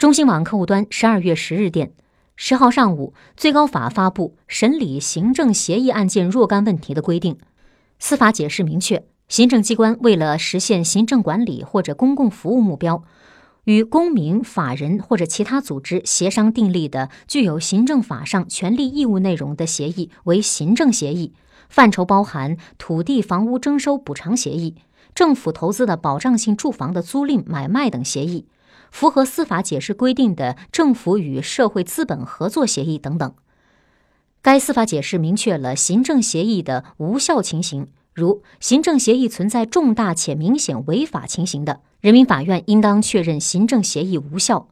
中新网客户端十二月十日电，十号上午，最高法发布审理行政协议案件若干问题的规定。司法解释明确，行政机关为了实现行政管理或者公共服务目标，与公民、法人或者其他组织协商订立的具有行政法上权利义务内容的协议为行政协议，范畴包含土地、房屋征收补偿协议。政府投资的保障性住房的租赁、买卖等协议，符合司法解释规定的政府与社会资本合作协议等等。该司法解释明确了行政协议的无效情形，如行政协议存在重大且明显违法情形的，人民法院应当确认行政协议无效。